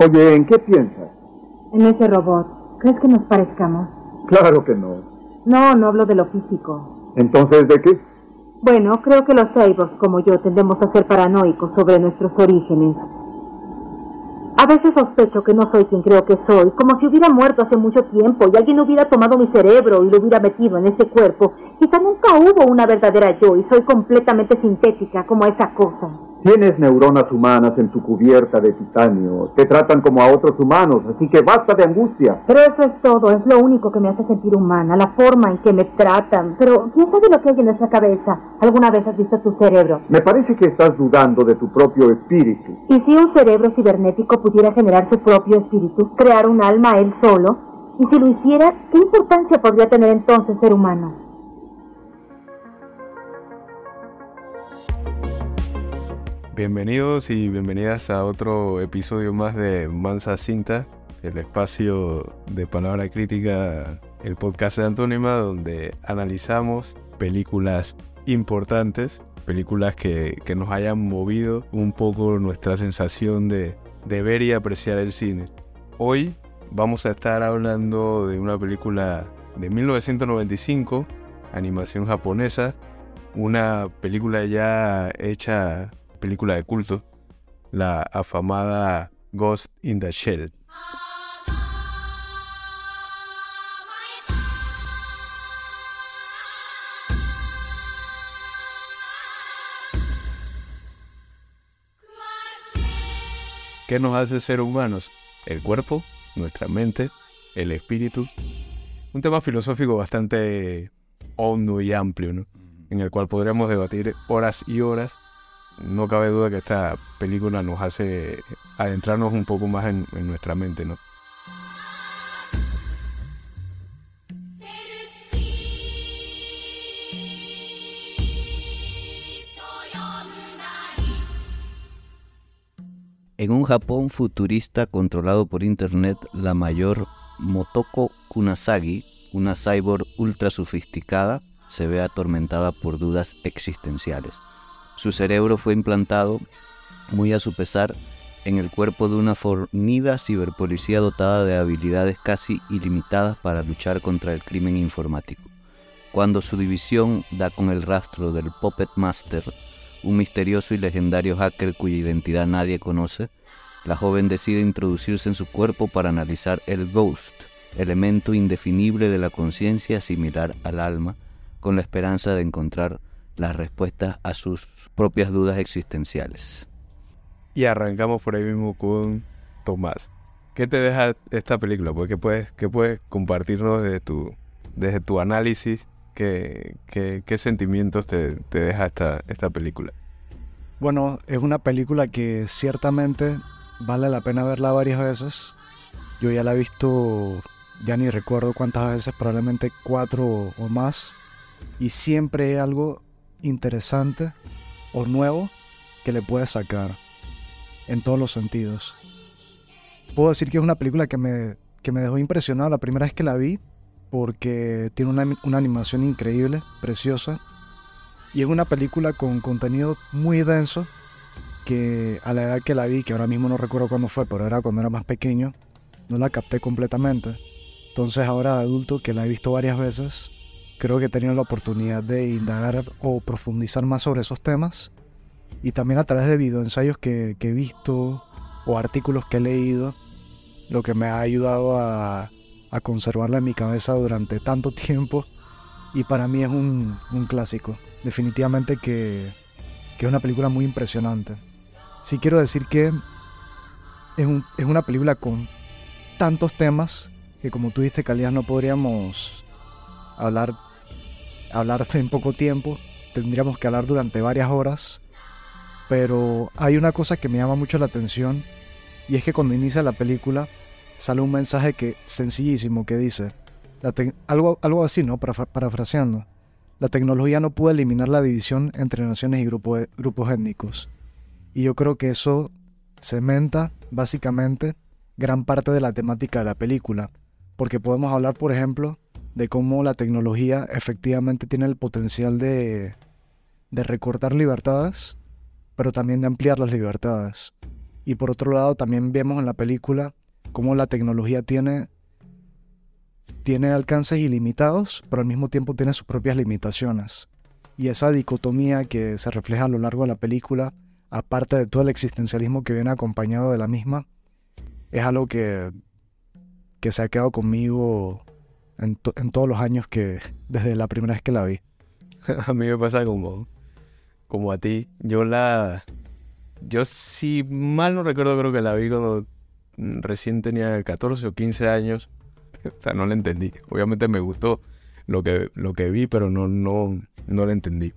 Oye, ¿en qué piensas? En ese robot. ¿Crees que nos parezcamos? Claro que no. No, no hablo de lo físico. ¿Entonces de qué? Bueno, creo que los cyborgs como yo tendemos a ser paranoicos sobre nuestros orígenes. A veces sospecho que no soy quien creo que soy, como si hubiera muerto hace mucho tiempo y alguien hubiera tomado mi cerebro y lo hubiera metido en ese cuerpo. Quizá nunca hubo una verdadera yo y soy completamente sintética como esa cosa. Tienes neuronas humanas en tu cubierta de titanio. Te tratan como a otros humanos, así que basta de angustia. Pero eso es todo, es lo único que me hace sentir humana, la forma en que me tratan. Pero, ¿quién sabe lo que hay en nuestra cabeza? ¿Alguna vez has visto tu cerebro? Me parece que estás dudando de tu propio espíritu. ¿Y si un cerebro cibernético pudiera generar su propio espíritu, crear un alma él solo? Y si lo hiciera, ¿qué importancia podría tener entonces ser humano? Bienvenidos y bienvenidas a otro episodio más de Mansa Cinta, el espacio de palabra crítica, el podcast de Antónima, donde analizamos películas importantes, películas que, nos hayan movido un poco nuestra sensación de, de ver y apreciar el cine. Hoy vamos a estar hablando de una película de 1995, animación japonesa, una película ya hecha película de culto, la afamada Ghost in the Shell. ¿Qué nos hace ser humanos? El cuerpo, nuestra mente, el espíritu. Un tema filosófico bastante hondo y amplio, ¿no? En el cual podríamos debatir horas y horas no cabe duda que esta película nos hace adentrarnos un poco más en, nuestra mente, ¿no? En un Japón futurista controlado por Internet, la mayor Motoko Kunasagi, una cyborg ultra sofisticada, se ve atormentada por dudas existenciales. Su cerebro fue implantado, muy a su pesar, en el cuerpo de una fornida ciberpolicía dotada de habilidades casi ilimitadas para luchar contra el crimen informático. Cuando su división da con el rastro del Puppet Master, un misterioso y legendario hacker cuya identidad nadie conoce, la joven decide introducirse en su cuerpo para analizar el Ghost, elemento indefinible de la conciencia similar al alma, con la esperanza de encontrar las respuestas a sus propias dudas existenciales. Y arrancamos por ahí mismo con Tomás. ¿Qué te deja esta película? Pues, ¿Qué puedes, qué puedes compartirnos desde tu, desde tu análisis? ¿Qué, qué, sentimientos te, te, deja esta, esta película? Bueno, es una película que ciertamente vale la pena verla varias veces. Yo ya la he visto, ya ni recuerdo cuántas veces, probablemente cuatro o más. Y siempre hay algo interesante o nuevo que le puedes sacar en todos los sentidos. Puedo decir que es una película que me, que me dejó impresionado la primera vez que la vi porque tiene una, una animación increíble, preciosa y es una película con contenido muy denso que a la edad que la vi, que ahora mismo no recuerdo cuándo fue, pero era cuando era más pequeño, no la capté completamente. Entonces ahora de adulto, que la he visto varias veces, creo que he tenido la oportunidad de indagar o profundizar más sobre esos temas y también a través de videoensayos que, que he visto o artículos que he leído, lo que me ha ayudado a, a conservarla en mi cabeza durante tanto tiempo y para mí es un, un clásico. Definitivamente que, que, es una película muy impresionante. Sí quiero decir que es, un, es una película con tantos temas que como tú dijiste, Calidad, no podríamos hablar hablar en poco tiempo, tendríamos que hablar durante varias horas, pero hay una cosa que me llama mucho la atención y es que cuando inicia la película sale un mensaje que sencillísimo que dice algo, algo así, ¿no? parafraseando. La tecnología no puede eliminar la división entre naciones y grupos étnicos. Y yo creo que eso cementa básicamente gran parte de la temática de la película. Porque podemos hablar, por ejemplo, de cómo la tecnología efectivamente tiene el potencial de, de recortar libertades, pero también de ampliar las libertades. Y por otro lado, también vemos en la película cómo la tecnología tiene, tiene alcances ilimitados, pero al mismo tiempo tiene sus propias limitaciones. Y esa dicotomía que se refleja a lo largo de la película, aparte de todo el existencialismo que viene acompañado de la misma, es algo que, que se ha quedado conmigo en, todos los años que desde la primera vez que la vi. a mí me pasa como, como a ti. Yo la... Yo si mal no recuerdo, creo que la vi cuando recién tenía 14 o 15 años. O sea, no la entendí. Obviamente me gustó lo que, lo que vi, pero no, no, no la entendí.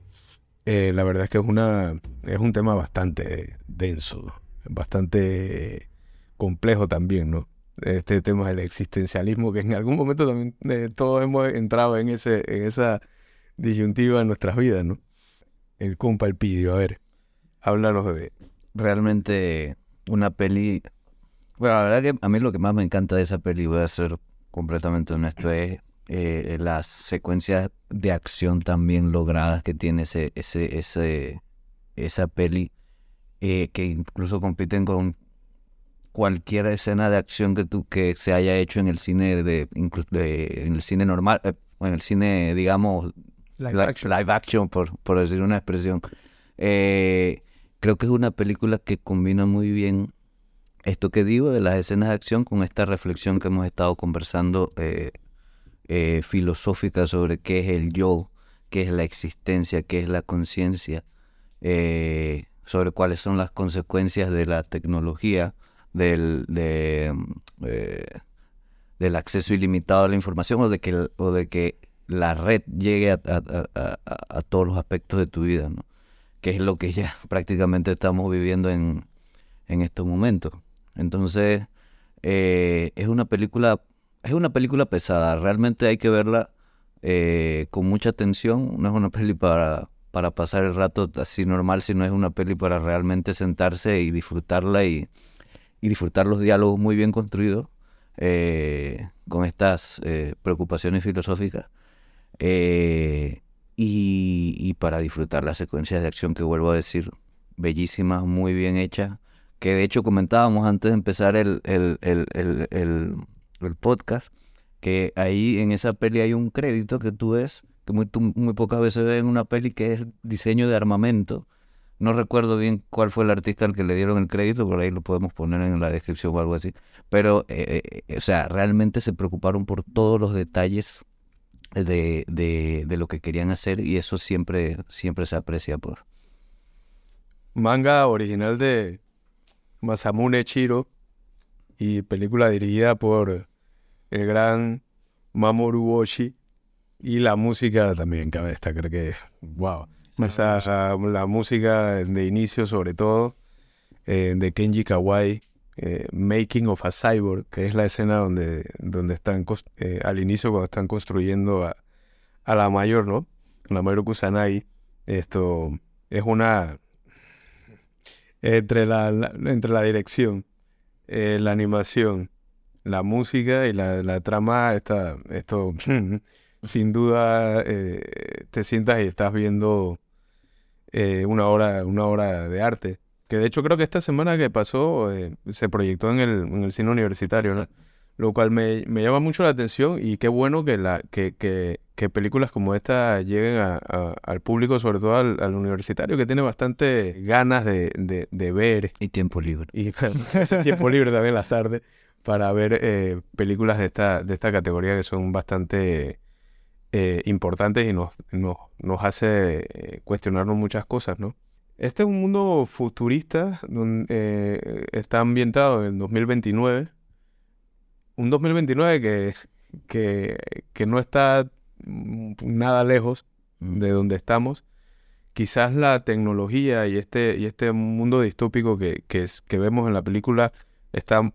Eh, la verdad es que es, una, es un tema bastante denso, bastante complejo también, ¿no? Este tema del existencialismo, que en algún momento también eh, todos hemos entrado en, ese, en esa disyuntiva en nuestras vidas, ¿no? El compa el pidio, a ver, háblanos de... Realmente una peli... Bueno, la verdad que a mí lo que más me encanta de esa peli, voy a ser completamente honesto, es eh, las secuencias de acción también logradas que tiene ese, ese, ese, esa peli, eh, que incluso compiten con cualquier escena de acción que tú que se haya hecho en el cine de, en el cine normal, eh, en el cine digamos live action, por, por decir una expresión. Eh, creo que es una película que combina muy bien esto que digo de las escenas de acción con esta reflexión que hemos estado conversando eh, eh, filosófica sobre qué es el yo, qué es la existencia, qué es la conciencia, sobre cuáles son las consecuencias de la tecnología, del, de, del acceso ilimitado a la información o de que, o de que la red llegue a, todos los aspectos de tu vida, ¿no? Que es lo que ya prácticamente estamos viviendo en, estos momentos. Entonces, eh, es una película, es una película pesada. Realmente hay que verla eh, con mucha atención. No es una peli para, para pasar el rato así normal, sino es una peli para realmente sentarse y disfrutarla y, disfrutar los diálogos muy bien construidos eh, con estas preocupaciones filosóficas. Eh, y, para disfrutar las secuencias de acción que vuelvo a decir, bellísimas, muy bien hechas, que de hecho comentábamos antes de empezar el, el, el, el, podcast, que ahí en esa peli hay un crédito que tú ves, que muy, muy pocas veces ves en una peli, que es diseño de armamento. No recuerdo bien cuál fue el artista al que le dieron el crédito, por ahí lo podemos poner en la descripción o algo así. Pero, eh, eh, o sea, realmente se preocuparon por todos los detalles de, de, de, lo que querían hacer y eso siempre, siempre se aprecia por. Manga original de Masamune Chiro y película dirigida por el gran Mamoru Oshii y la música también cabe destacar que wow la música de inicio sobre todo eh, de Kenji Kawai eh, Making of a Cyborg, que es la escena donde, donde están eh, al inicio cuando están construyendo a, a, la mayor, ¿no? La mayor Kusanagi. Esto es una... Entre la, entre la dirección, la animación, la música y la, la trama, está, esto sin duda te sientas y estás viendo una, hora, una hora de arte. Que de hecho creo que esta semana que pasó eh, se proyectó en el, en el cine universitario, ¿no? Lo cual me, me, llama mucho la atención y qué bueno que, la, que, que, que películas como esta lleguen a, al público, sobre todo al, universitario, que tiene bastante ganas de, de, de ver. Y tiempo libre. Y tiempo libre también en las tardes para ver eh, películas de esta, de esta categoría que son bastante eh, importantes y nos, nos, nos hace cuestionarnos muchas cosas, ¿no? Este es un mundo futurista donde eh, está ambientado en el 2029. Un 2029 que, que, que no está nada lejos mm. de donde estamos. Quizás la tecnología y este, y este mundo distópico que, que, que vemos en la película está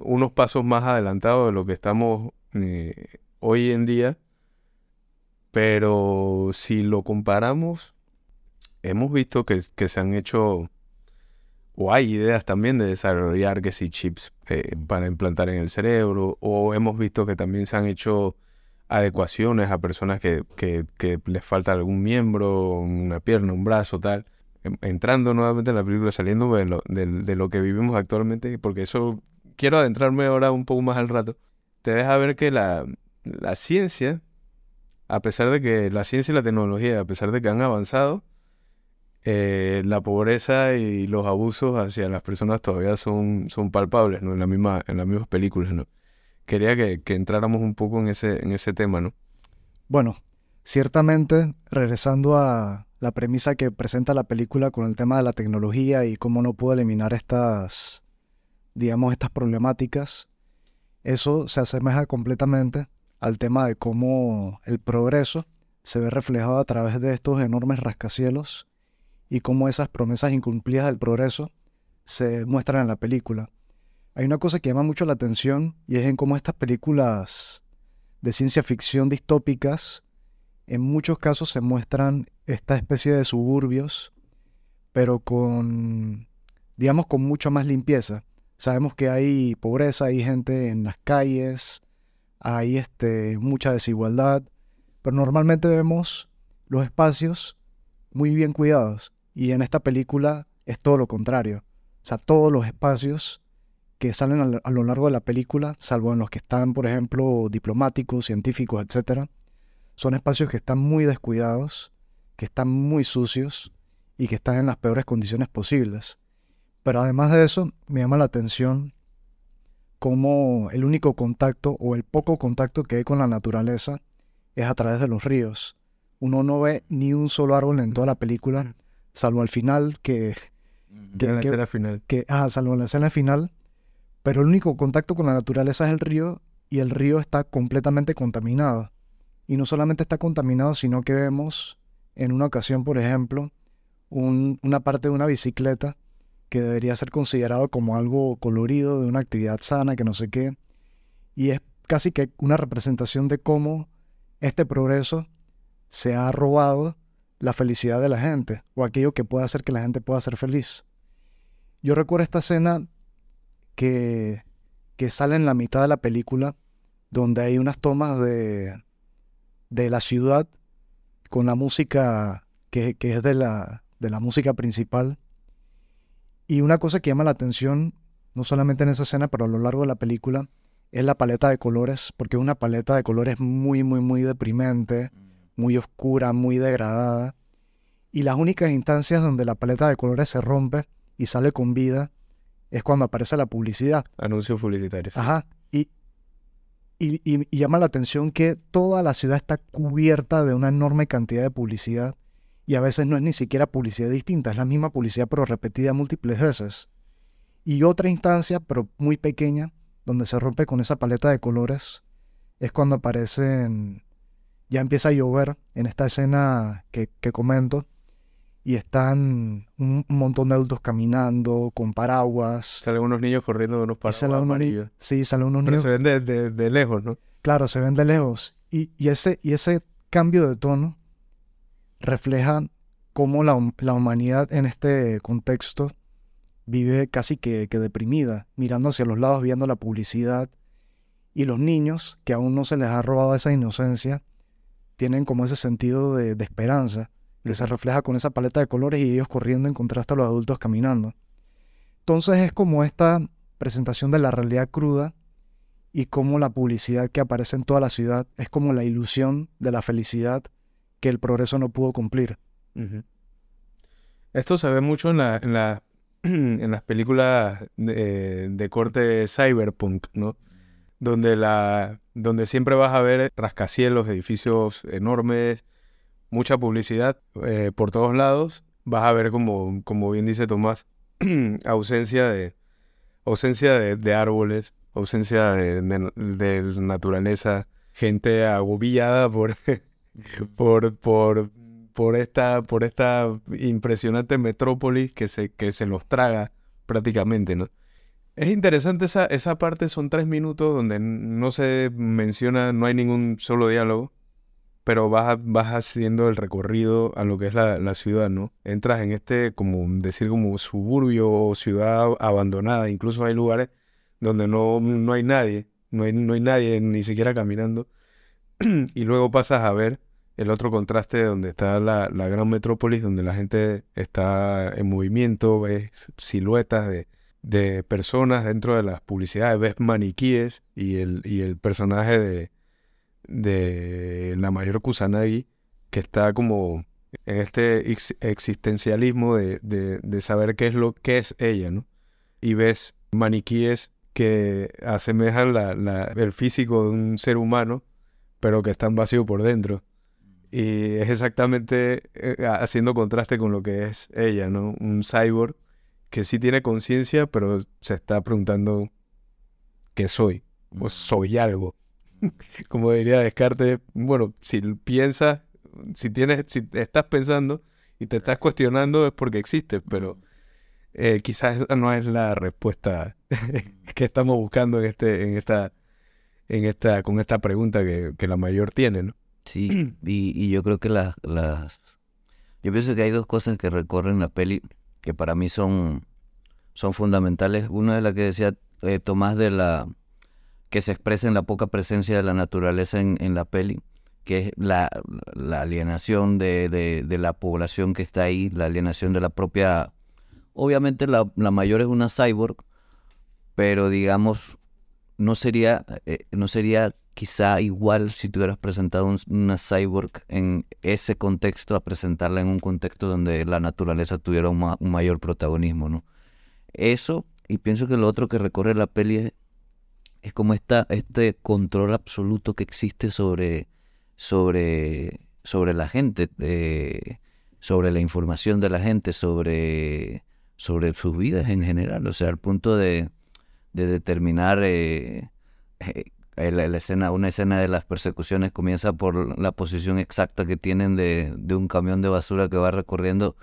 unos pasos más adelantados de lo que estamos eh, hoy en día. Pero si lo comparamos hemos visto que, se han hecho, o hay ideas también de desarrollar que si chips eh, para implantar en el cerebro, o hemos visto que también se han hecho adecuaciones a personas que, que, les falta algún miembro, una pierna, un brazo, tal. em, entrando nuevamente en la película, saliendo de lo, de, de lo que vivimos actualmente, porque eso quiero adentrarme ahora un poco más al rato, te deja ver que la, la ciencia, a pesar de que la ciencia y la tecnología, a pesar de que han avanzado, eh, la pobreza y los abusos hacia las personas todavía son, son palpables, ¿no? En la misma, en las mismas películas, ¿no? Quería que, que entráramos un poco en ese, en ese tema, ¿no? Bueno, ciertamente, regresando a la premisa que presenta la película con el tema de la tecnología y cómo no pudo eliminar estas, digamos, estas problemáticas, eso se asemeja completamente al tema de cómo el progreso se ve reflejado a través de estos enormes rascacielos y cómo esas promesas incumplidas del progreso se muestran en la película. Hay una cosa que llama mucho la atención y es en cómo estas películas de ciencia ficción distópicas en muchos casos se muestran esta especie de suburbios, pero con, digamos, con mucha más limpieza. Sabemos que hay pobreza, hay gente en las calles, hay este, mucha desigualdad, pero normalmente vemos los espacios muy bien cuidados. Y en esta película es todo lo contrario. O sea, todos los espacios que salen a lo largo de la película, salvo en los que están, por ejemplo, diplomáticos, científicos, etc., son espacios que están muy descuidados, que están muy sucios y que están en las peores condiciones posibles. Pero además de eso, me llama la atención cómo el único contacto o el poco contacto que hay con la naturaleza es a través de los ríos. Uno no ve ni un solo árbol en toda la película salvo al final que... que en la escena final. Que, ah, salvo en la escena final, pero el único contacto con la naturaleza es el río y el río está completamente contaminado. Y no solamente está contaminado, sino que vemos en una ocasión, por ejemplo, una parte de una bicicleta que debería ser considerado como algo colorido, de una actividad sana, que no sé qué. Y es casi que una representación de cómo este progreso se ha robado la felicidad de la gente o aquello que pueda hacer que la gente pueda ser feliz. Yo recuerdo esta escena que, que sale en la mitad de la película donde hay unas tomas de, de la ciudad con la música que, que es de la, de la música principal. Y una cosa que llama la atención, no solamente en esa escena, pero a lo largo de la película, es la paleta de colores, porque es una paleta de colores muy, muy, muy deprimente muy oscura, muy degradada. Y las únicas instancias donde la paleta de colores se rompe y sale con vida es cuando aparece la publicidad. Anuncios publicitarios. Ajá. Y, y, llama la atención que toda la ciudad está cubierta de una enorme cantidad de publicidad. Y a veces no es ni siquiera publicidad distinta, es la misma publicidad pero repetida múltiples veces. Y otra instancia, pero muy pequeña, donde se rompe con esa paleta de colores, es cuando aparecen ya empieza a llover en esta escena que, comento y están un, montón de adultos caminando con paraguas. Salen unos niños corriendo de unos paraguas. sí, salen unos niños. se ven de, lejos, ¿no? Claro, se ven de lejos. Y, ese, y ese cambio de tono refleja cómo la, humanidad en este contexto vive casi que, que deprimida, mirando hacia los lados, viendo la publicidad. Y los niños, que aún no se les ha robado esa inocencia, tienen como ese sentido de, esperanza, que se refleja con esa paleta de colores y ellos corriendo en contraste a los adultos caminando. Entonces es como esta presentación de la realidad cruda y como la publicidad que aparece en toda la ciudad es como la ilusión de la felicidad que el progreso no pudo cumplir. Esto se ve mucho en, la, en, la, en las películas de, de, corte cyberpunk, ¿no? Donde la, donde siempre vas a ver rascacielos, edificios enormes, mucha publicidad eh, por todos lados. Vas a ver, como, bien dice Tomás, ausencia de ausencia de, árboles, ausencia de, naturaleza, gente agobiada por, por, por, por, esta, por esta impresionante metrópolis que se, que se los traga prácticamente, ¿no? Es interesante esa, esa parte, son tres minutos donde no se menciona, no hay ningún solo diálogo, pero vas, vas haciendo el recorrido a lo que es la, ciudad, ¿no? Entras en este, como decir, como suburbio o ciudad abandonada, incluso hay lugares donde no, no hay nadie, no hay, no hay nadie ni siquiera caminando, y luego pasas a ver el otro contraste donde está la, la gran metrópolis, donde la gente está en movimiento, ves siluetas de, de personas dentro de las publicidades, ves maniquíes y el, y el personaje de, de la mayor Kusanagi que está como en este existencialismo de, de, saber qué es lo que es ella, ¿no? Y ves maniquíes que asemejan la, la, el físico de un ser humano, pero que están vacíos por dentro. Y es exactamente eh, haciendo contraste con lo que es ella, ¿no? Un cyborg que sí tiene conciencia, pero se está preguntando qué soy, o soy algo. Como diría Descartes, bueno, si piensas, si tienes, si estás pensando y te estás cuestionando es porque existes, pero eh, quizás esa no es la respuesta que estamos buscando en este, en esta, en esta, con esta pregunta que, que la mayor tiene, ¿no? Sí, y, y yo creo que las, las, yo pienso que hay dos cosas que recorren la peli que para mí son, son fundamentales. Una de las que decía eh, Tomás de la que se expresa en la poca presencia de la naturaleza en, en la peli, que es la, la alienación de, de, la población que está ahí, la alienación de la propia... Obviamente la, la mayor es una cyborg, pero digamos, no sería, eh, no sería quizá igual si tuvieras presentado una cyborg en ese contexto a presentarla en un contexto donde la naturaleza tuviera un, mayor protagonismo, ¿no? Eso, y pienso que lo otro que recorre la peli es, como esta, este control absoluto que existe sobre, sobre, sobre la gente, eh, sobre la información de la gente, sobre, sobre sus vidas en general, o sea, al punto de, de determinar... Eh, eh, la, escena, una escena de las persecuciones comienza por la posición exacta que tienen de, de un camión de basura que va recorriendo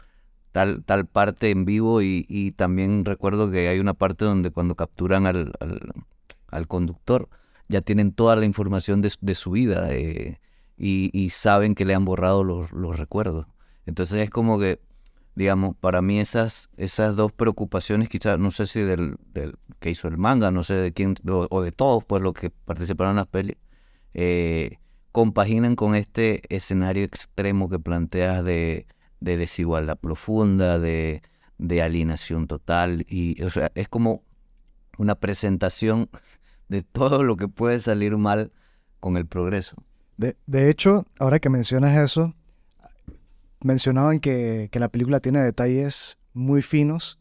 tal, tal parte en vivo y, también recuerdo que hay una parte donde cuando capturan al, al, conductor ya tienen toda la información de, de su vida eh, y, y, saben que le han borrado los, los recuerdos. Entonces es como que digamos, para mí esas, esas dos preocupaciones, quizás, no sé si del, que hizo el manga, no sé de quién, o, de todos, pues, los que participaron en las pelis, eh, compaginan con este escenario extremo que planteas de, de desigualdad profunda, de, de alienación total, y, o sea, es como una presentación de todo lo que puede salir mal con el progreso. De, de hecho, ahora que mencionas eso, mencionaban que, la película tiene detalles muy finos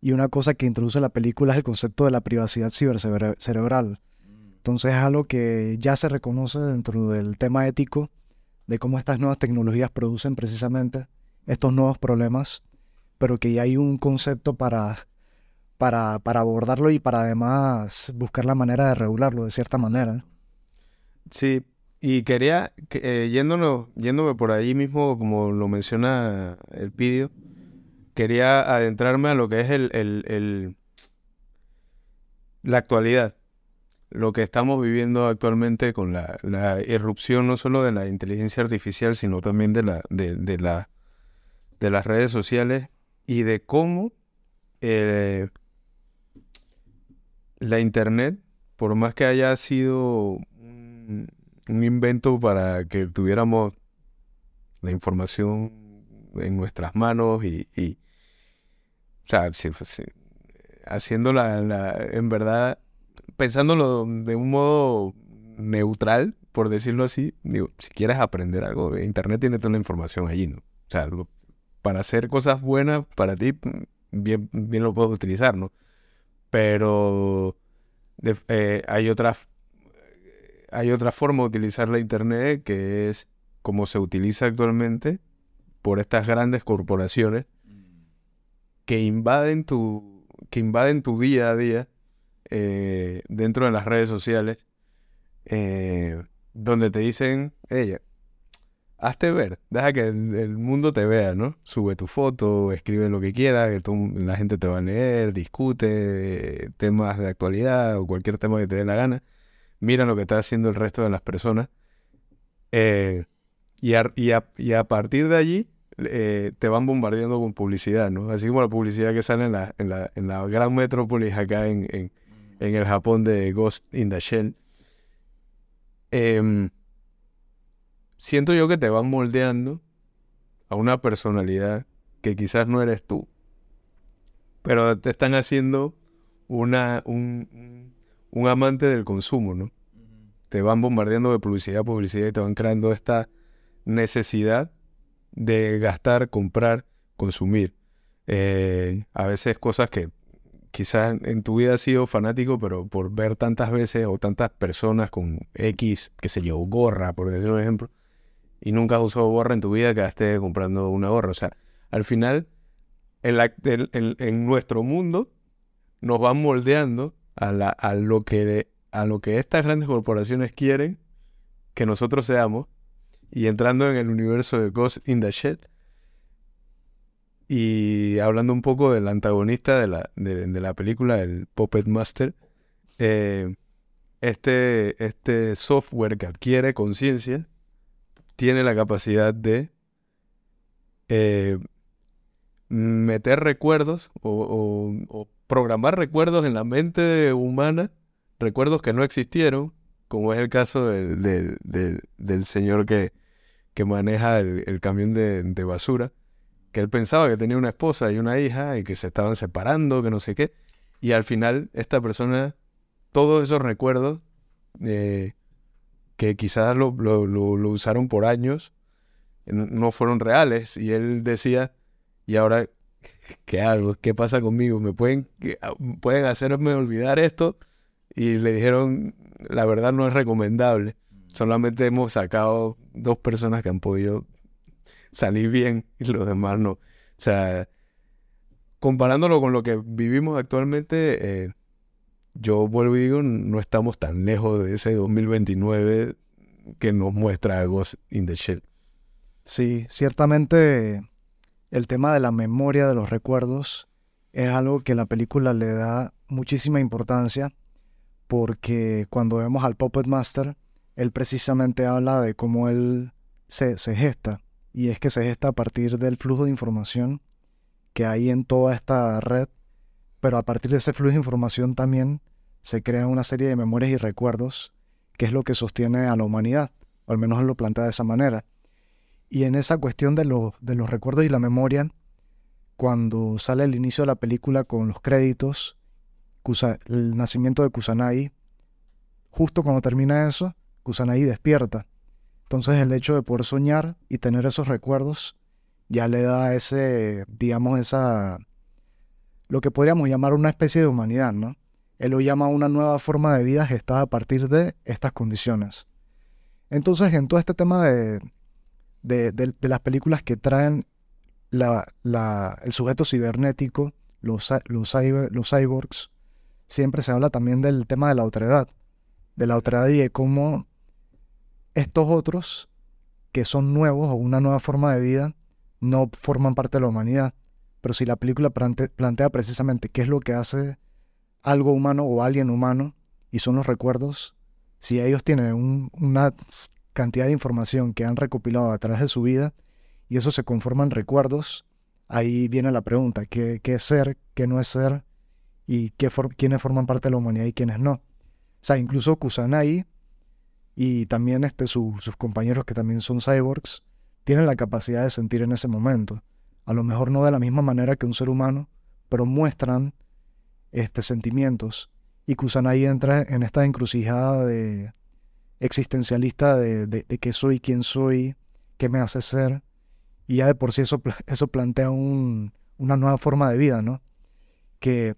y una cosa que introduce la película es el concepto de la privacidad cibercerebral. Entonces es algo que ya se reconoce dentro del tema ético de cómo estas nuevas tecnologías producen precisamente estos nuevos problemas, pero que ya hay un concepto para, para, para abordarlo y para además buscar la manera de regularlo de cierta manera. Sí, y quería, eh, yéndome por ahí mismo, como lo menciona el vídeo, quería adentrarme a lo que es el, el, el, la actualidad, lo que estamos viviendo actualmente con la, la, irrupción no solo de la inteligencia artificial, sino también de, la, de, de, la, de las redes sociales y de cómo eh, la Internet, por más que haya sido un invento para que tuviéramos la información en nuestras manos y, o sea, haciéndola la, en verdad, pensándolo de un modo neutral, por decirlo así, digo, si quieres aprender algo, Internet tiene toda la información allí, ¿no? O sea, para hacer cosas buenas para ti, bien, bien lo puedes utilizar, ¿no? Pero eh, hay otras hay otra forma de utilizar la Internet que es como se utiliza actualmente por estas grandes corporaciones que invaden tu, que invaden tu día a día eh, dentro de las redes sociales, eh, donde te dicen, ella, hazte ver, deja que el, mundo te vea, ¿no? Sube tu foto, escribe lo que quieras, que la gente te va a leer, discute temas de actualidad o cualquier tema que te dé la gana mira lo que está haciendo el resto de las personas. Eh, y, a, partir de allí eh, te van bombardeando con publicidad, ¿no? Así como la publicidad que sale en la, en la, en la gran metrópolis acá en, en, en, el Japón de Ghost in the Shell. Em, siento yo que te van moldeando a una personalidad que quizás no eres tú, pero te están haciendo una, un, un amante del consumo, ¿no? Te van bombardeando de publicidad, publicidad y te van creando esta necesidad de gastar, comprar, consumir. Eh, a veces cosas que quizás en tu vida has sido fanático, pero por ver tantas veces o tantas personas con X, que se yo, gorra, por decir un ejemplo, y nunca has usado gorra en tu vida, quedaste comprando una gorra. O sea, al final, en, nuestro mundo, nos van moldeando a, lo que, a lo que estas grandes corporaciones quieren que nosotros seamos, y entrando en el universo de Ghost in the Shell, y hablando un poco del antagonista de la, de, la película, el Puppet Master, eh, este, este software que adquiere conciencia tiene la capacidad de eh, meter recuerdos o, programar recuerdos en la mente humana, recuerdos que no existieron, como es el caso del, del, señor que, que maneja el, camión de, basura que él pensaba que tenía una esposa y una hija y que se estaban separando, que no sé qué. Y al final esta persona, todos esos recuerdos, eh, que quizás lo, usaron por años, no fueron reales. Y él decía, ¿y ahora qué hago? ¿Qué pasa conmigo? ¿Me pueden, ah, pueden hacerme olvidar esto? Y le dijeron, la verdad no es recomendable. Solamente hemos sacado dos personas que han podido salir bien y los demás no. O sea, comparándolo con lo que vivimos actualmente, eh, yo vuelvo y digo, no estamos tan lejos de ese 2029 que nos muestra Ghost in the Shell. Sí, ciertamente el tema de la memoria de los recuerdos es algo que la película le da muchísima importancia porque cuando vemos al Puppet Master, él precisamente habla de cómo él se, gesta y es que se gesta a partir del flujo de información que hay en toda esta red, pero a partir de ese flujo de información también se crea una serie de memorias y recuerdos que es lo que sostiene a la humanidad, o al menos lo plantea de esa manera. Y en esa cuestión de, de los recuerdos y la memoria, cuando sale el inicio de la película con los créditos, el nacimiento de Kusanagi, justo cuando termina eso, Kusanagi despierta entonces el hecho de poder soñar y tener esos recuerdos ya le da ese, digamos, esa, lo que podríamos llamar una especie de humanidad, ¿no? Él lo llama una nueva forma de vida gestada a partir de estas condiciones. Entonces, en todo este tema de, de, las películas que traen la, el sujeto cibernético, los, los, los cyborgs, siempre se habla también del tema de la otredad, de la otredad y de cómo estos otros, que son nuevos o una nueva forma de vida, no forman parte de la humanidad. Pero si la película plantea precisamente qué es lo que hace algo humano o alguien humano, y son los recuerdos, si ellos tienen una cantidad de información que han recopilado a través de su vida, y eso se conforma en recuerdos, ahí viene la pregunta, ¿qué, es ser, qué no es ser, y qué quiénes forman parte de la humanidad y quiénes no? O sea, incluso Kusanagi y también este, sus compañeros que también son cyborgs tienen la capacidad de sentir en ese momento. A lo mejor no de la misma manera que un ser humano, pero muestran este, sentimientos. Y Kusanagi entra en esta encrucijada de existencialista de, de, qué soy, quién soy, qué me hace ser. Y ya de por sí eso, eso plantea una nueva forma de vida, ¿no? Que,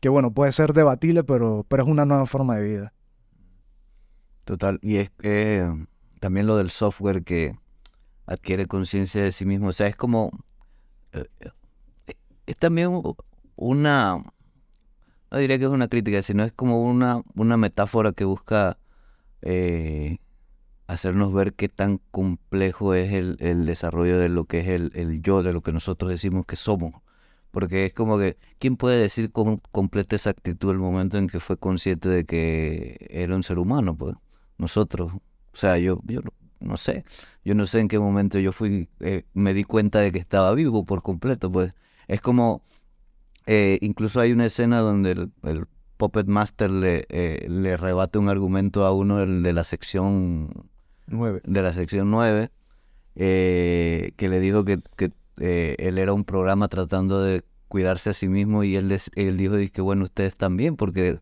que bueno, puede ser debatible, pero, pero es una nueva forma de vida. Total, y es también lo del software que adquiere conciencia de sí mismo, o sea, es como, eh, eh, es también una, no diría que es una crítica, sino es como una, una metáfora que busca eh, hacernos ver qué tan complejo es el, el, desarrollo de lo que es el, el yo, de lo que nosotros decimos que somos. Porque es como que, ¿quién puede decir con completa exactitud el momento en que fue consciente de que era un ser humano? Pues nosotros. O sea, yo, yo no sé, yo no sé en qué momento yo fui, eh, me di cuenta de que estaba vivo por completo, pues es como, eh, incluso hay una escena donde el, Puppet Master le, eh, le rebate un argumento a uno de la sección de la sección 9, eh, que le dijo que, que eh, él era un programa tratando de cuidarse a sí mismo y él, él dijo que bueno, ustedes también, porque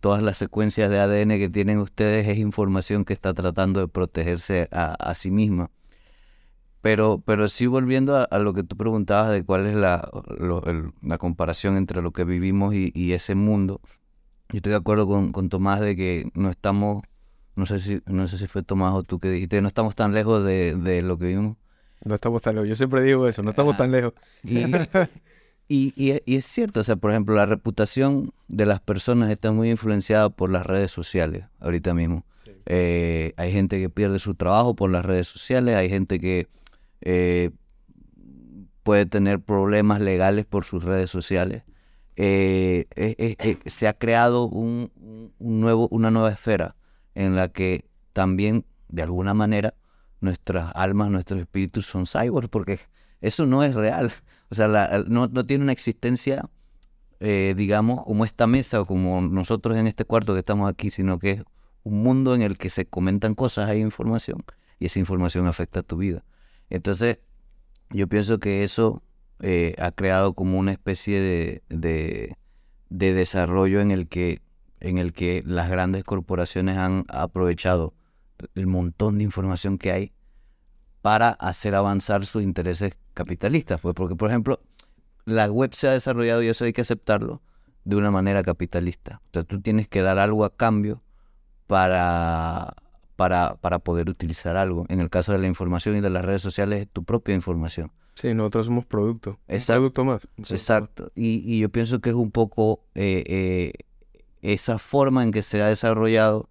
todas las secuencias de ADN que tienen ustedes es información que está tratando de protegerse a, sí misma. Pero, pero sí volviendo a, lo que tú preguntabas de cuál es la, la comparación entre lo que vivimos y, ese mundo, yo estoy de acuerdo con, con, Tomás de que no estamos, no sé si, no sé si fue Tomás o tú que dijiste, no estamos tan lejos de, de lo que vivimos. No estamos tan lejos, yo siempre digo eso, no estamos tan lejos. Y, y, es cierto, o sea, por ejemplo, la reputación de las personas está muy influenciada por las redes sociales ahorita mismo. Eh, hay gente que pierde su trabajo por las redes sociales, hay gente que eh, puede tener problemas legales por sus redes sociales. Eh, se ha creado un, nuevo, una nueva esfera en la que también, de alguna manera, nuestras almas, nuestros espíritus son cyborgs, porque eso no es real. O sea, no, tiene una existencia, eh, digamos, como esta mesa o como nosotros en este cuarto que estamos aquí, sino que es un mundo en el que se comentan cosas, hay información, y esa información afecta a tu vida. Entonces, yo pienso que eso eh, ha creado como una especie de, de, desarrollo en el que en el que las grandes corporaciones han aprovechado el montón de información que hay para hacer avanzar sus intereses capitalistas. Pues porque, por ejemplo, la web se ha desarrollado, y eso hay que aceptarlo, de una manera capitalista. Entonces tú tienes que dar algo a cambio para, para, para poder utilizar algo. En el caso de la información y de las redes sociales, es tu propia información. Sí, nosotros somos producto. Exacto. producto más. Exacto. Y, y, yo pienso que es un poco eh, eh, esa forma en que se ha desarrollado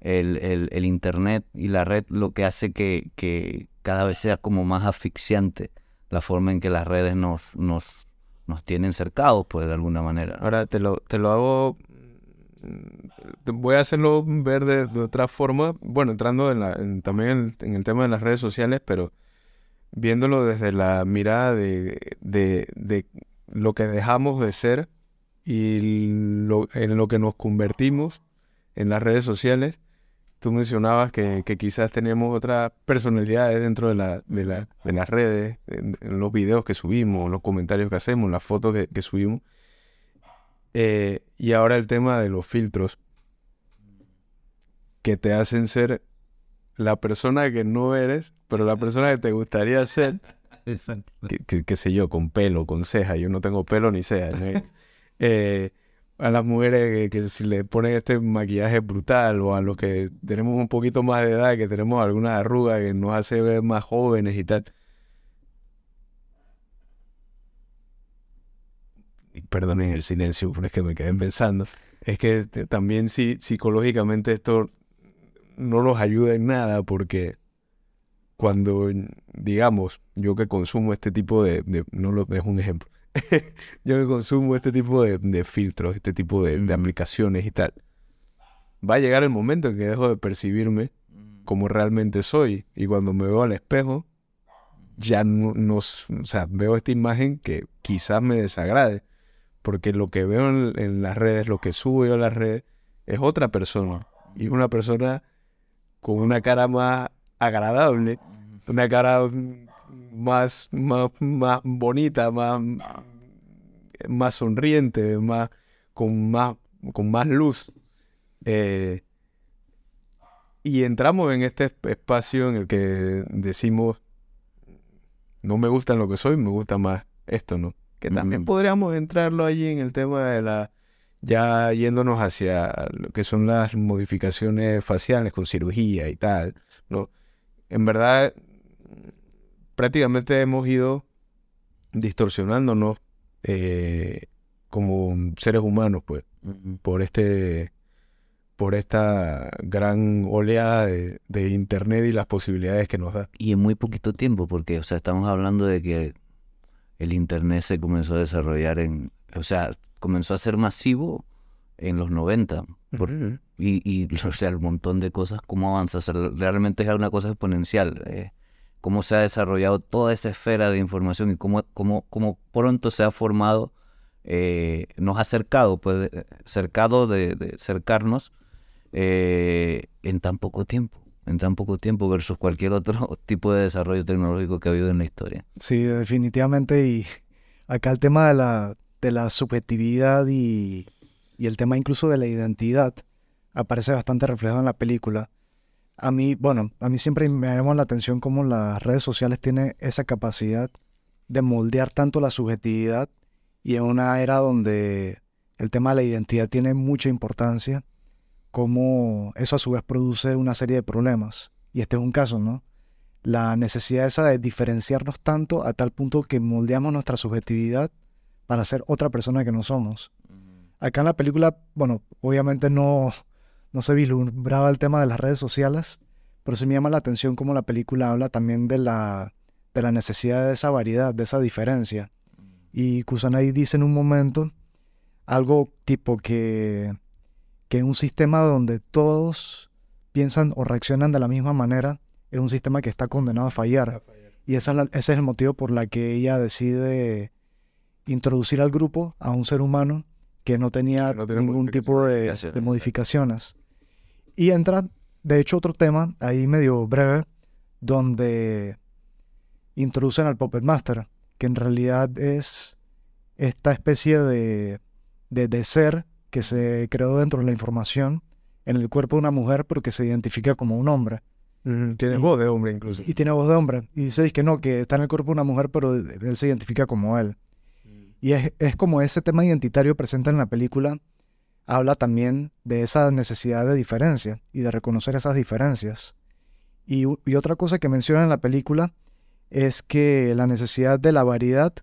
el, el, el, Internet y la red lo que hace que, que, cada vez sea como más asfixiante la forma en que las redes nos, nos, nos tienen cercados, pues de alguna manera. Ahora te lo, te lo hago, voy a hacerlo ver de, otra forma, bueno, entrando en la, también en, el tema de las redes sociales, pero viéndolo desde la mirada de, de, de lo que dejamos de ser y lo, en lo que nos convertimos en las redes sociales Tú mencionabas que, quizás tenemos otras personalidades dentro de, la, de, la, de las redes, en, los videos que subimos, los comentarios que hacemos, las fotos que, subimos. Eh, y ahora el tema de los filtros que te hacen ser la persona que no eres, pero la persona que te gustaría ser. Que, sé yo, con pelo, con ceja. Yo no tengo pelo ni ceja. eh, a las mujeres que, si le ponen este maquillaje brutal o a los que tenemos un poquito más de edad, que tenemos alguna arruga que nos hace ver más jóvenes y tal. Y perdonen el silencio, pero es que me quedé pensando. Es que este, también sí, psicológicamente esto no nos ayuda en nada porque cuando, digamos, yo que consumo este tipo de, de no lo es un ejemplo, yo que consumo este tipo de, filtros, este tipo de, aplicaciones y tal, va a llegar el momento en que dejo de percibirme como realmente soy. Y cuando me veo al espejo, ya no, o sea, veo esta imagen que quizás me desagrade. Porque lo que veo en, las redes, lo que subo yo a las redes, es otra persona. Y una persona con una cara más agradable, una cara más, más, más bonita, más, más sonriente, más, con, más, con más luz. Eh, y entramos en este espacio en el que decimos, no me gusta lo que soy, me gusta más esto, ¿no? Que también podríamos entrarlo allí en el tema de la, ya yéndonos hacia lo que son las modificaciones faciales con cirugía y tal, ¿no? En verdad, prácticamente hemos ido distorsionándonos eh, como seres humanos, pues, por este por esta gran oleada de, de, internet y las posibilidades que nos da. Y en muy poquito tiempo, porque, o sea, estamos hablando de que el internet se comenzó a desarrollar en, o sea, comenzó a ser masivo en los 90. y, y, o sea, el montón de cosas, cómo avanza. O sea, realmente es una cosa exponencial. Eh, cómo se ha desarrollado toda esa esfera de información y cómo, cómo, cómo pronto se ha formado, eh, nos ha acercado, pues, cercado de, cercarnos eh, en tan poco tiempo. en tan poco tiempo versus cualquier otro tipo de desarrollo tecnológico que ha habido en la historia. Sí, definitivamente. Y acá el tema de la, de la subjetividad y, y el tema incluso de la identidad aparece bastante reflejado en la película. A mí, bueno, a mí siempre me llama la atención cómo las redes sociales tienen esa capacidad de moldear tanto la subjetividad y en una era donde el tema de la identidad tiene mucha importancia, cómo eso a su vez produce una serie de problemas. Y este es un caso, ¿no? La necesidad esa de diferenciarnos tanto a tal punto que moldeamos nuestra subjetividad para ser otra persona que no somos. Acá en la película, bueno, obviamente no, no se vislumbraba el tema de las redes sociales, pero sí me llama la atención cómo la película habla también de la, de la necesidad de esa variedad, de esa diferencia. Y Kusanagi dice en un momento algo tipo que, que un sistema donde todos piensan o reaccionan de la misma manera es un sistema que está condenado a fallar. Y esa ese es el motivo por la que ella decide introducir al grupo a un ser humano que no tenía ningún tipo de, de, modificaciones. Y entra, de hecho, otro tema ahí medio breve, donde introducen al Puppet Master, que en realidad es esta especie de, de, ser que se creó dentro de la información en el cuerpo de una mujer, pero que se identifica como un hombre. tiene voz de hombre incluso. Y tiene voz de hombre. Y dice que no, que está en el cuerpo de una mujer, pero él se identifica como él. Y es, es, como ese tema identitario presente en la película, habla también de esa necesidad de diferencia y de reconocer esas diferencias. Y, y otra cosa que menciona en la película es que la necesidad de la variedad,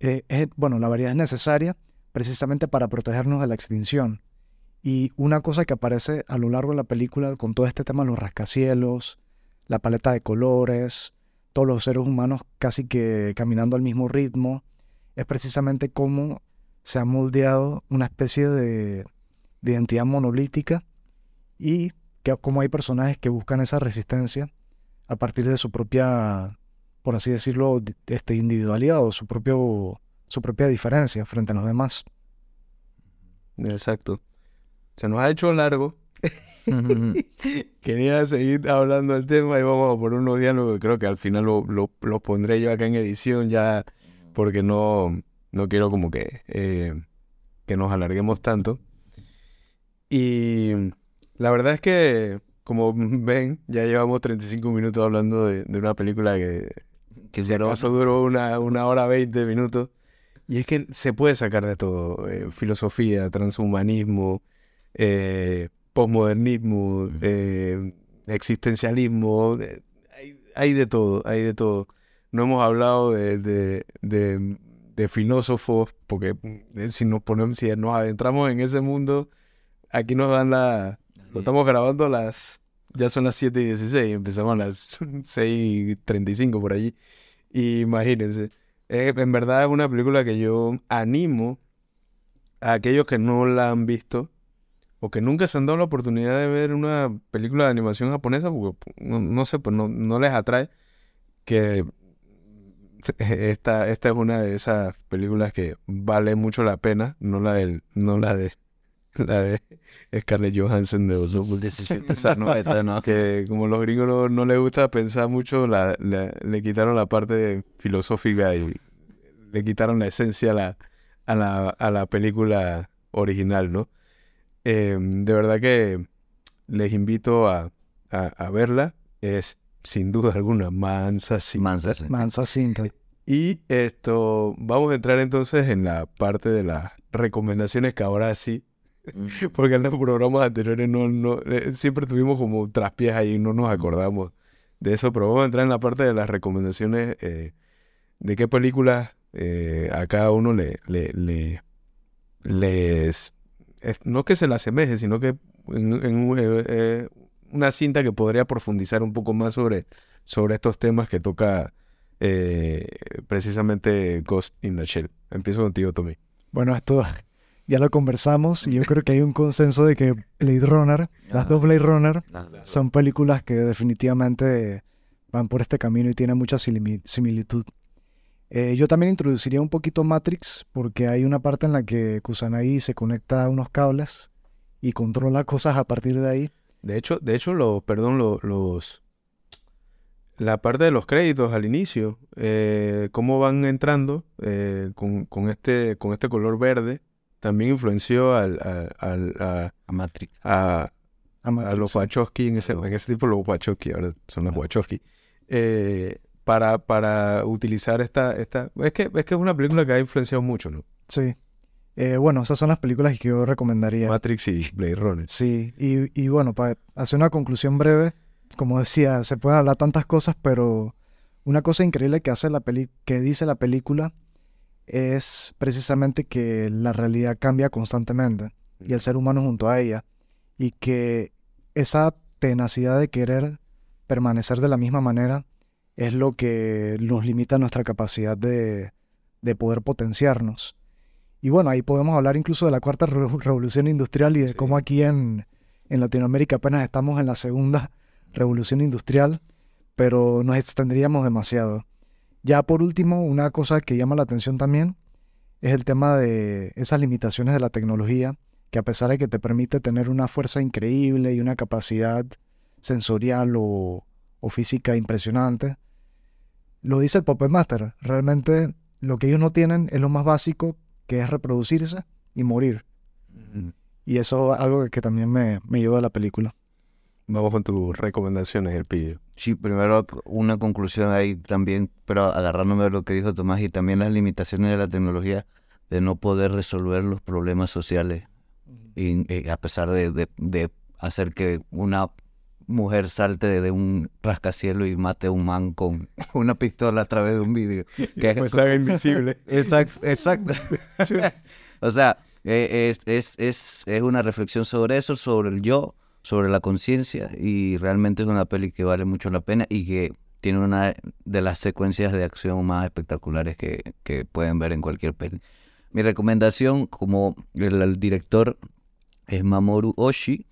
eh, bueno, la variedad es necesaria precisamente para protegernos de la extinción. Y una cosa que aparece a lo largo de la película con todo este tema los rascacielos, la paleta de colores, todos los seres humanos casi que caminando al mismo ritmo, es precisamente cómo se ha moldeado una especie de, de identidad monolítica y que, cómo hay personajes que buscan esa resistencia a partir de su propia, por así decirlo, este, individualidad o su, propio, su propia diferencia frente a los demás. Exacto. Se nos ha hecho largo. Quería seguir hablando del tema y vamos por unos diálogos. Creo que al final lo, lo, pondré yo acá en edición ya porque no, no quiero como que, eh, que nos alarguemos tanto. Y la verdad es que como ven, ya llevamos 35 minutos hablando de, una película que, que si acaso duró una, una hora 20 minutos. Y es que se puede sacar de todo. Eh, filosofía, transhumanismo, eh, posmodernismo, eh, existencialismo. Hay, hay, de todo, hay de todo. No hemos hablado de, de, de, de filósofos, porque si nos ponemos, si nos adentramos en ese mundo, aquí nos dan la, lo estamos grabando a las. Ya son las 7 y 16. Empezamos a las 6 y 35 por allí. Y imagínense. en verdad es una película que yo animo a aquellos que no la han visto o que nunca se han dado la oportunidad de ver una película de animación japonesa, porque no, sé, pues no, no, les atrae, que esta, esta es una de esas películas que vale mucho la pena, no la del, no la de la de Scarlett Johansson de esa no, esa no. Que como los gringos no, les gusta pensar mucho, la, le quitaron la parte filosófica y le quitaron la esencia a la, a la, a la película original, ¿no? Em, de verdad que les invito a, a, verla. Es sin duda alguna mansa Mansa, mansa Y esto, vamos a entrar entonces en la parte de las recomendaciones que ahora sí Porque en los programas anteriores no, no, eh, siempre tuvimos como traspiés ahí y no nos acordamos de eso. Pero vamos a entrar en la parte de las recomendaciones eh, de qué películas eh, a cada uno le, le, le les... no que se le asemeje, sino que en, una cinta que podría profundizar un poco más sobre, sobre estos temas que toca precisamente Ghost in the Shell. Empiezo contigo, Tommy. Bueno, esto ya lo conversamos y yo creo que hay un consenso de que Blade Runner, las dos Blade Runner, son películas que definitivamente van por este camino y tienen mucha similitud. Eh, yo también introduciría un poquito Matrix porque hay una parte en la que Kusanagi se conecta a unos cables y controla cosas a partir de ahí. De hecho, de hecho, los, perdón, los, los la parte de los créditos al inicio, eh, cómo van entrando eh, con, con, este, con este color verde, también influenció al, al, a, a, Matrix. A, a, los Wachowski, en ese, en ese tipo los Wachowski, ahora son los Wachowski, eh, para, para utilizar esta, esta... Es que, es que es una película que ha influenciado mucho, ¿no? Sí. Eh, bueno, esas son las películas que yo recomendaría. Matrix y Blade Runner. Sí, y, y bueno, para hacer una conclusión breve, como decía, se pueden hablar tantas cosas, pero una cosa increíble que hace la peli que dice la película es precisamente que la realidad cambia constantemente y el ser humano junto a ella y que esa tenacidad de querer permanecer de la misma manera es lo que nos limita nuestra capacidad de, de poder potenciarnos. Y bueno, ahí podemos hablar incluso de la cuarta revolución industrial y de cómo aquí en, en Latinoamérica apenas estamos en la segunda revolución industrial, pero nos extenderíamos demasiado. Ya por último, una cosa que llama la atención también es el tema de esas limitaciones de la tecnología, que a pesar de que te permite tener una fuerza increíble y una capacidad sensorial o, física impresionante, lo dice el Puppet Master. Realmente lo que ellos no tienen es lo más básico, que es reproducirse y morir. Y eso es algo que también me, me ayuda a la película. Vamos con tus recomendaciones, el pillo. Sí, primero una conclusión ahí también, pero agarrándome de lo que dijo Tomás y también las limitaciones de la tecnología de no poder resolver los problemas sociales y, eh, a pesar de, de, hacer que una mujer salte de, un rascacielos y mate a un man con una pistola a través de un vidrio. Que pues es invisible. Exacto, exacto. o sea, eh, es, es, es, es una reflexión sobre eso, sobre el yo, sobre la conciencia y realmente es una peli que vale mucho la pena y que tiene una de las secuencias de acción más espectaculares que, que pueden ver en cualquier peli. Mi recomendación, como el, director es Mamoru Oshii,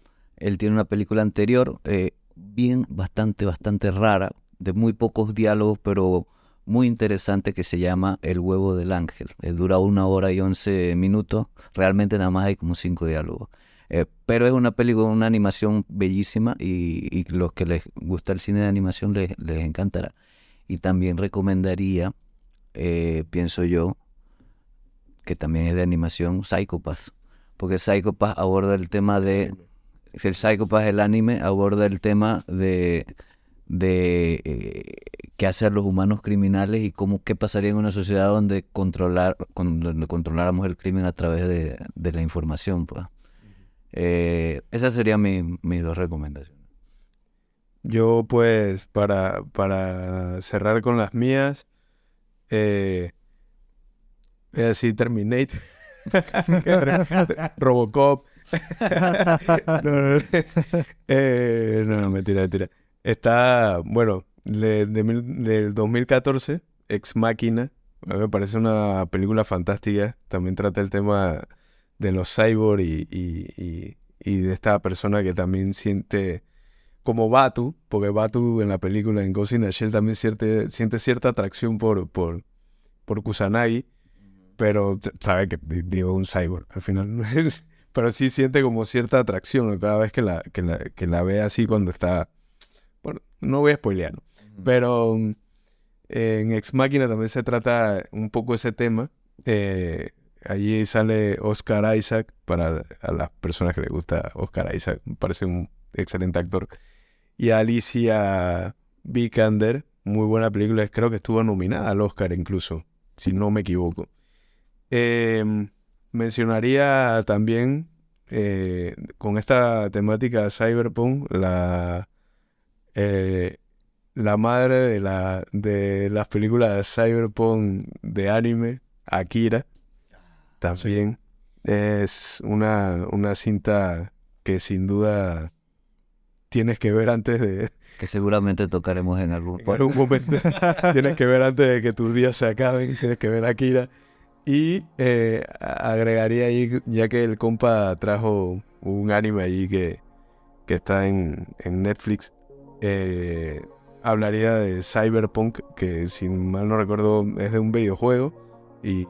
él tiene una película anterior, eh, bien, bastante, bastante rara, de muy pocos diálogos, pero muy interesante que se llama El huevo del ángel. Él dura una hora y once minutos, realmente nada más hay como cinco diálogos. Eh, pero es una película, una animación bellísima y, los que les gusta el cine de animación les, les encantará. Y también recomendaría, eh, pienso yo, que también es de animación, Psychopath. Porque Psychopath aborda el tema de... El Psychopath, el anime, aborda el tema de de eh, qué hacer los humanos criminales y cómo qué pasaría en una sociedad donde controlar donde controláramos el crimen a través de, de la información pues. Eh, esas serían mis dos recomendaciones. Yo pues para, para cerrar con las mías, eh, voy a decir Terminate, Robocop. no, no, eh, no, no, mentira, mentira. Está, bueno, de, del 2014, Ex Máquina. A mí me parece una película fantástica. También trata el tema de los cyborg y, y, y, de esta persona que también siente como Batu, porque Batu en la película en Ghost in the Shell también siente, siente cierta atracción por, por, por Kusanagi, pero sabe que digo un cyborg al final, pero sí siente como cierta atracción cada vez que la, que la, que la ve así cuando está, bueno, no voy a spoilear, pero en Ex Máquina también se trata un poco ese tema, eh, Allí sale Oscar Isaac, para a las personas que les gusta Oscar Isaac, me parece un excelente actor. Y Alicia Vikander, muy buena película, creo que estuvo nominada al Oscar incluso, si no me equivoco. Em, mencionaría también, eh, con esta temática cyberpunk, la, eh, la madre de, la, de las películas cyberpunk de anime, Akira también es una, una cinta que sin duda tienes que ver antes de... Que seguramente tocaremos en algún, momento. tienes que ver antes de que tus días se acaben, tienes que ver Akira. Y eh, agregaría ahí, ya que el compa trajo un anime allí que, que está en, en Netflix, eh, hablaría de Cyberpunk, que si mal no recuerdo es de un videojuego. Y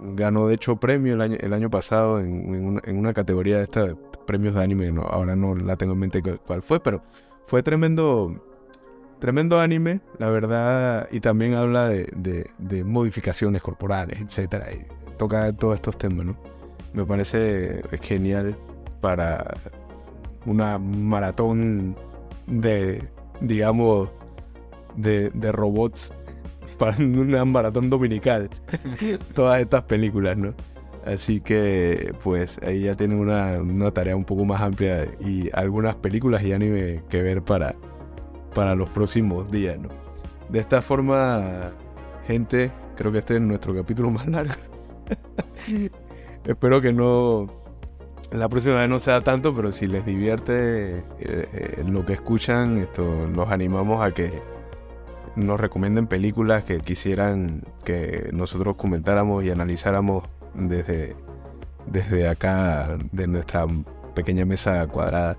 ganó de hecho premio el año, el año pasado en, una, categoría de esta premios de anime, no, ahora no la tengo en mente cuál fue, pero fue tremendo, tremendo anime, la verdad, y también habla de, modificaciones corporales, etcétera, y toca todos estos temas, ¿no? Me parece genial para una maratón de, digamos, de, de robots para una maratón dominical. Todas estas películas, ¿no? Así que, pues, ahí ya tienen una, una, tarea un poco más amplia y algunas películas y anime que ver para, para los próximos días, ¿no? De esta forma, gente, creo que este es nuestro capítulo más largo. Espero que no. La próxima vez no sea tanto, pero si les divierte eh, eh, lo que escuchan, esto, los animamos a que nos recomienden películas que quisieran que nosotros comentáramos y analizáramos desde, desde acá, de nuestra pequeña mesa cuadrada.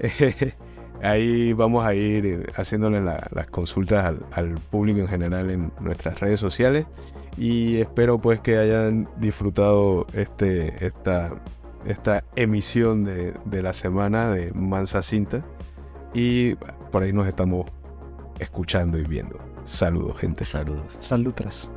Ahí vamos a ir haciéndole las consultas al, público en general en nuestras redes sociales y espero pues que hayan disfrutado este, esta, esta emisión de, de la semana de Mansa Cinta y por ahí nos estamos escuchando y viendo. Saludos, gente. Saludos. Saludos.